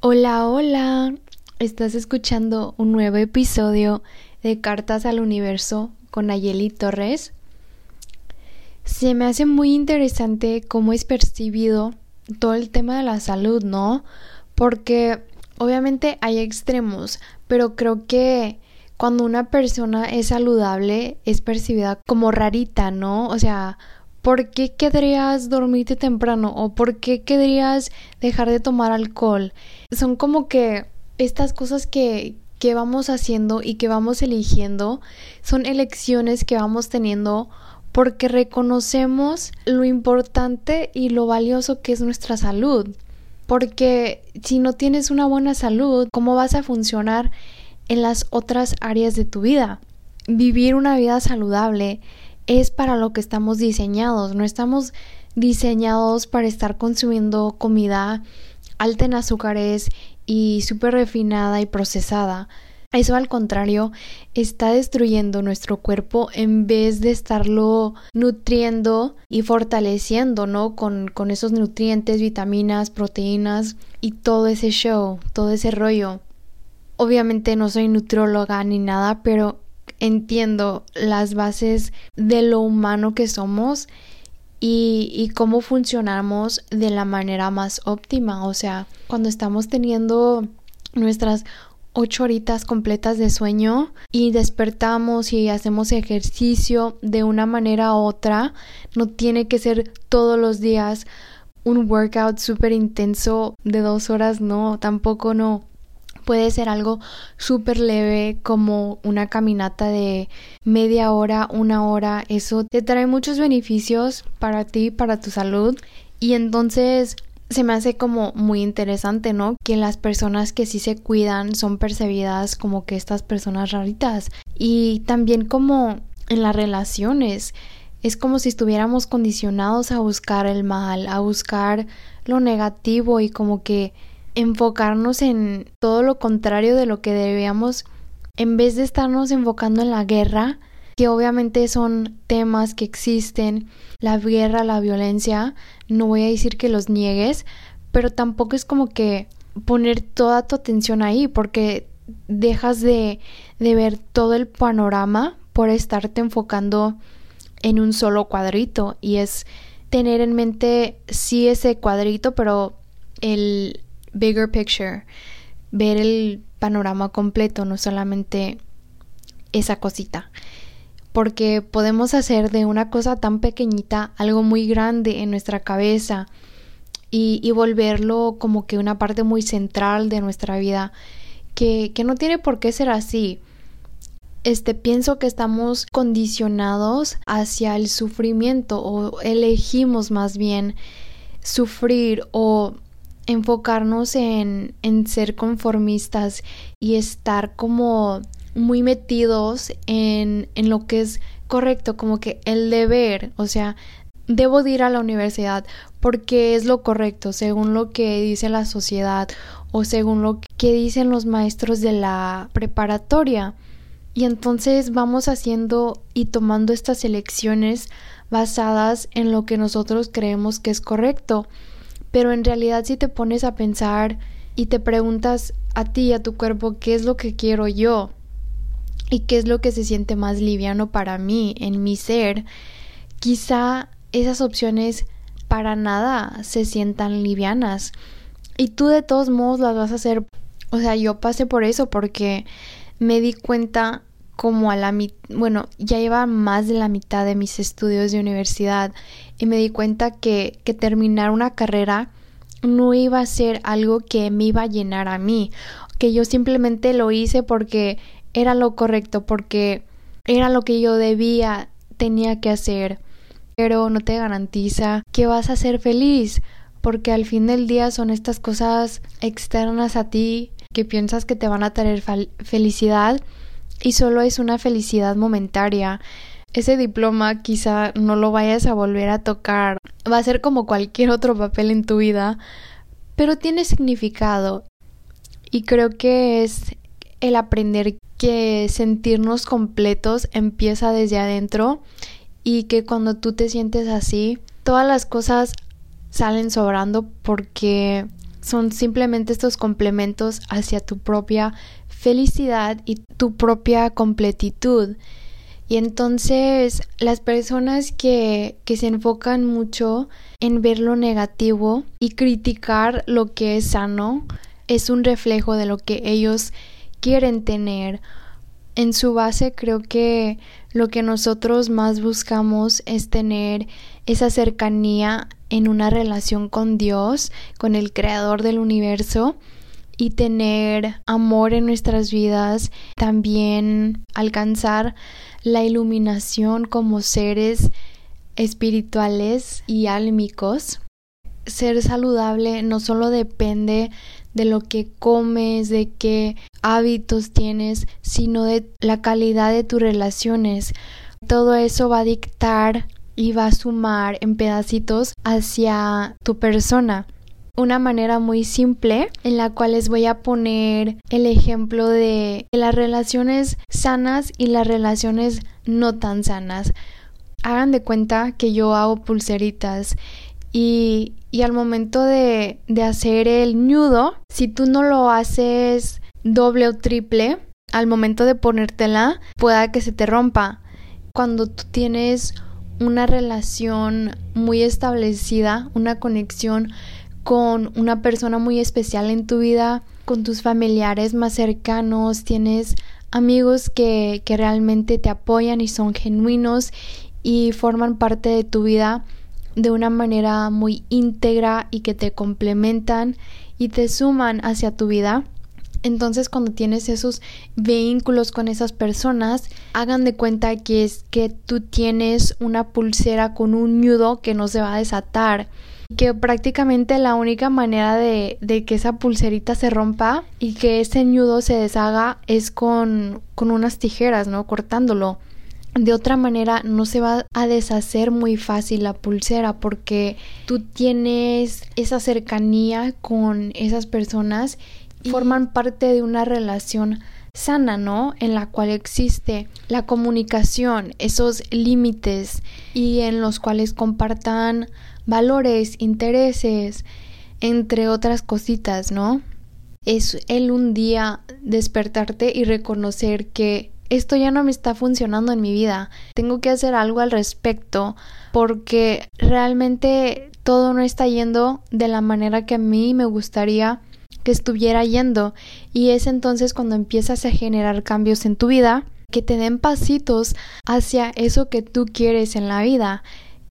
Hola, hola. Estás escuchando un nuevo episodio de Cartas al Universo con Ayeli Torres. Se me hace muy interesante cómo es percibido todo el tema de la salud, ¿no? Porque obviamente hay extremos, pero creo que cuando una persona es saludable es percibida como rarita, ¿no? O sea, ¿por qué querrías dormirte temprano? ¿O por qué querrías dejar de tomar alcohol? Son como que estas cosas que, que vamos haciendo y que vamos eligiendo son elecciones que vamos teniendo porque reconocemos lo importante y lo valioso que es nuestra salud. Porque si no tienes una buena salud, ¿cómo vas a funcionar en las otras áreas de tu vida? Vivir una vida saludable es para lo que estamos diseñados. No estamos diseñados para estar consumiendo comida alta en azúcares y súper refinada y procesada. Eso al contrario está destruyendo nuestro cuerpo en vez de estarlo nutriendo y fortaleciendo, ¿no? Con, con esos nutrientes, vitaminas, proteínas y todo ese show, todo ese rollo. Obviamente no soy nutrióloga ni nada, pero entiendo las bases de lo humano que somos y, y, cómo funcionamos de la manera más óptima. O sea, cuando estamos teniendo nuestras ocho horitas completas de sueño y despertamos y hacemos ejercicio de una manera u otra, no tiene que ser todos los días un workout súper intenso de dos horas, no, tampoco no puede ser algo súper leve como una caminata de media hora, una hora. Eso te trae muchos beneficios para ti, para tu salud. Y entonces se me hace como muy interesante, ¿no? Que las personas que sí se cuidan son percibidas como que estas personas raritas. Y también como en las relaciones. Es como si estuviéramos condicionados a buscar el mal, a buscar lo negativo y como que enfocarnos en todo lo contrario de lo que debíamos en vez de estarnos enfocando en la guerra, que obviamente son temas que existen, la guerra, la violencia, no voy a decir que los niegues, pero tampoco es como que poner toda tu atención ahí, porque dejas de, de ver todo el panorama por estarte enfocando en un solo cuadrito y es tener en mente sí ese cuadrito, pero el bigger picture, ver el panorama completo, no solamente esa cosita. Porque podemos hacer de una cosa tan pequeñita algo muy grande en nuestra cabeza y, y volverlo como que una parte muy central de nuestra vida, que, que no tiene por qué ser así. Este, pienso que estamos condicionados hacia el sufrimiento o elegimos más bien sufrir o enfocarnos en, en ser conformistas y estar como muy metidos en, en lo que es correcto, como que el deber, o sea, debo de ir a la universidad porque es lo correcto, según lo que dice la sociedad o según lo que dicen los maestros de la preparatoria. Y entonces vamos haciendo y tomando estas elecciones basadas en lo que nosotros creemos que es correcto. Pero en realidad si te pones a pensar y te preguntas a ti, a tu cuerpo, qué es lo que quiero yo y qué es lo que se siente más liviano para mí, en mi ser, quizá esas opciones para nada se sientan livianas. Y tú de todos modos las vas a hacer. O sea, yo pasé por eso porque me di cuenta como a la mitad, bueno, ya lleva más de la mitad de mis estudios de universidad y me di cuenta que, que terminar una carrera no iba a ser algo que me iba a llenar a mí, que yo simplemente lo hice porque era lo correcto, porque era lo que yo debía, tenía que hacer, pero no te garantiza que vas a ser feliz, porque al fin del día son estas cosas externas a ti que piensas que te van a traer felicidad y solo es una felicidad momentaria. Ese diploma quizá no lo vayas a volver a tocar. Va a ser como cualquier otro papel en tu vida, pero tiene significado. Y creo que es el aprender que sentirnos completos empieza desde adentro y que cuando tú te sientes así, todas las cosas salen sobrando porque son simplemente estos complementos hacia tu propia felicidad y tu propia completitud. Y entonces las personas que, que, se enfocan mucho en ver lo negativo y criticar lo que es sano es un reflejo de lo que ellos quieren tener. En su base creo que lo que nosotros más buscamos es tener esa cercanía en una relación con Dios, con el creador del universo y tener amor en nuestras vidas, también alcanzar la iluminación como seres espirituales y álmicos. Ser saludable no solo depende de lo que comes, de qué hábitos tienes, sino de la calidad de tus relaciones. Todo eso va a dictar y va a sumar en pedacitos hacia tu persona. Una manera muy simple en la cual les voy a poner el ejemplo de las relaciones sanas y las relaciones no tan sanas. Hagan de cuenta que yo hago pulseritas y, y al momento de, de hacer el nudo, si tú no lo haces doble o triple, al momento de ponértela, pueda que se te rompa. Cuando tú tienes una relación muy establecida, una conexión con una persona muy especial en tu vida, con tus familiares más cercanos, tienes amigos que, que realmente te apoyan y son genuinos y forman parte de tu vida de una manera muy íntegra y que te complementan y te suman hacia tu vida. Entonces cuando tienes esos vínculos con esas personas, hagan de cuenta que es que tú tienes una pulsera con un nudo que no se va a desatar. Que prácticamente la única manera de, que esa pulserita se rompa y que ese nudo se deshaga es con, con unas tijeras, ¿no? Cortándolo. De otra manera no se va a deshacer muy fácil la pulsera porque tú tienes esa cercanía con esas personas forman parte de una relación sana, ¿no? En la cual existe la comunicación, esos límites y en los cuales compartan valores, intereses, entre otras cositas, ¿no? Es el un día despertarte y reconocer que esto ya no me está funcionando en mi vida, tengo que hacer algo al respecto porque realmente todo no está yendo de la manera que a mí me gustaría que estuviera yendo y es entonces cuando empiezas a generar cambios en tu vida que te den pasitos hacia eso que tú quieres en la vida.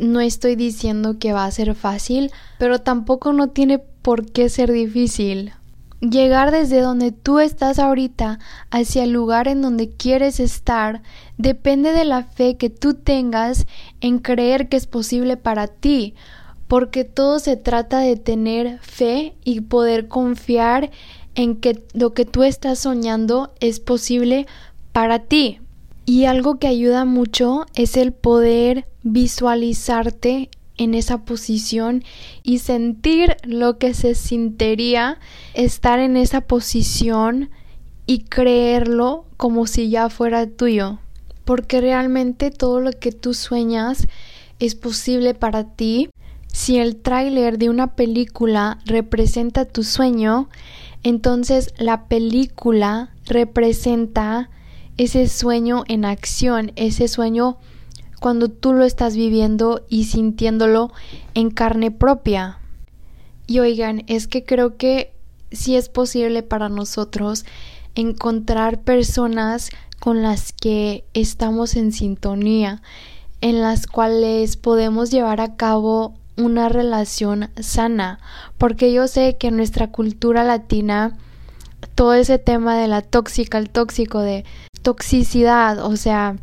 No estoy diciendo que va a ser fácil, pero tampoco no tiene por qué ser difícil. Llegar desde donde tú estás ahorita hacia el lugar en donde quieres estar depende de la fe que tú tengas en creer que es posible para ti, porque todo se trata de tener fe y poder confiar en que lo que tú estás soñando es posible para ti. Y algo que ayuda mucho es el poder visualizarte en esa posición y sentir lo que se sentiría estar en esa posición y creerlo como si ya fuera tuyo. Porque realmente todo lo que tú sueñas es posible para ti. Si el tráiler de una película representa tu sueño, entonces la película representa ese sueño en acción, ese sueño cuando tú lo estás viviendo y sintiéndolo en carne propia. Y oigan, es que creo que sí es posible para nosotros encontrar personas con las que estamos en sintonía, en las cuales podemos llevar a cabo una relación sana, porque yo sé que en nuestra cultura latina todo ese tema de la tóxica, el tóxico, de toxicidad, o sea,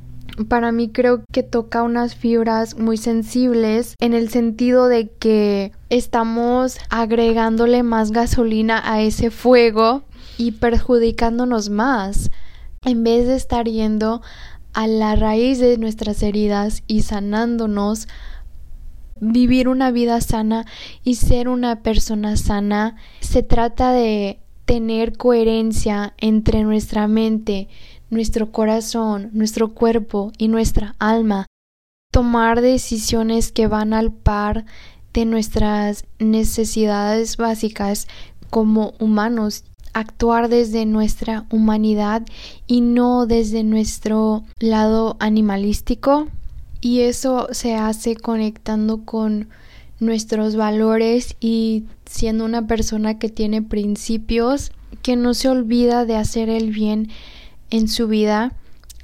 para mí creo que toca unas fibras muy sensibles en el sentido de que estamos agregándole más gasolina a ese fuego y perjudicándonos más en vez de estar yendo a la raíz de nuestras heridas y sanándonos vivir una vida sana y ser una persona sana se trata de tener coherencia entre nuestra mente, nuestro corazón, nuestro cuerpo y nuestra alma, tomar decisiones que van al par de nuestras necesidades básicas como humanos, actuar desde nuestra humanidad y no desde nuestro lado animalístico. Y eso se hace conectando con nuestros valores y siendo una persona que tiene principios, que no se olvida de hacer el bien en su vida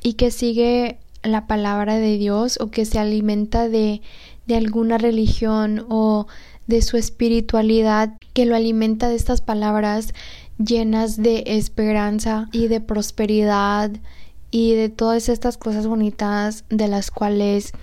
y que sigue la palabra de Dios o que se alimenta de, de alguna religión o de su espiritualidad, que lo alimenta de estas palabras llenas de esperanza y de prosperidad y de todas estas cosas bonitas de las cuales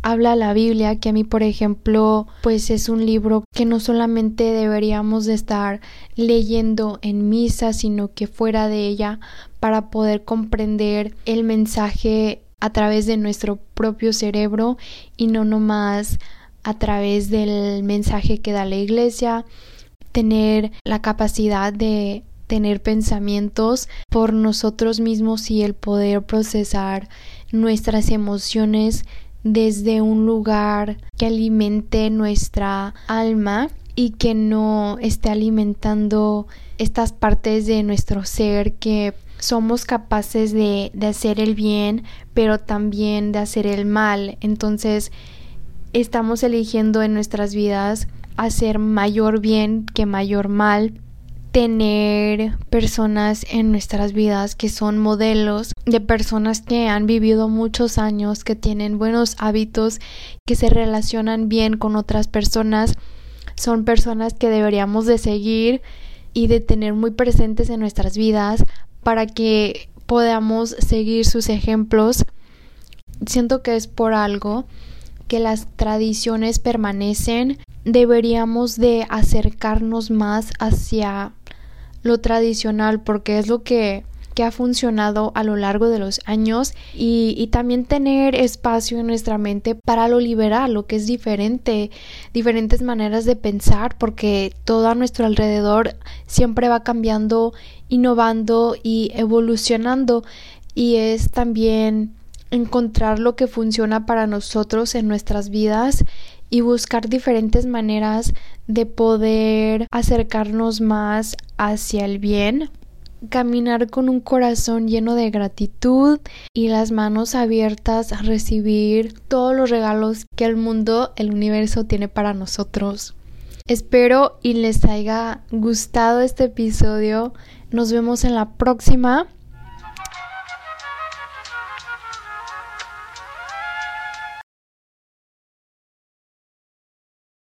habla la Biblia, que a mí, por ejemplo, pues es un libro que no solamente deberíamos de estar leyendo en misa, sino que fuera de ella para poder comprender el mensaje a través de nuestro propio cerebro y no nomás a través del mensaje que da la iglesia, tener la capacidad de tener pensamientos por nosotros mismos y el poder procesar nuestras emociones desde un lugar que alimente nuestra alma y que no esté alimentando estas partes de nuestro ser que somos capaces de, de, hacer el bien, pero también de hacer el mal. Entonces, estamos eligiendo en nuestras vidas hacer mayor bien que mayor mal tener personas en nuestras vidas que son modelos de personas que han vivido muchos años, que tienen buenos hábitos, que se relacionan bien con otras personas, son personas que deberíamos de seguir y de tener muy presentes en nuestras vidas para que podamos seguir sus ejemplos. Siento que es por algo que las tradiciones permanecen, deberíamos de acercarnos más hacia lo tradicional porque es lo que, que ha funcionado a lo largo de los años y, y, también tener espacio en nuestra mente para lo liberal, lo que es diferente, diferentes maneras de pensar porque todo a nuestro alrededor siempre va cambiando, innovando y evolucionando. Y es también encontrar lo que funciona para nosotros en nuestras vidas y buscar diferentes maneras de poder acercarnos más hacia el bien, caminar con un corazón lleno de gratitud y las manos abiertas a recibir todos los regalos que el mundo, el universo tiene para nosotros. Espero y les haya gustado este episodio. Nos vemos en la próxima.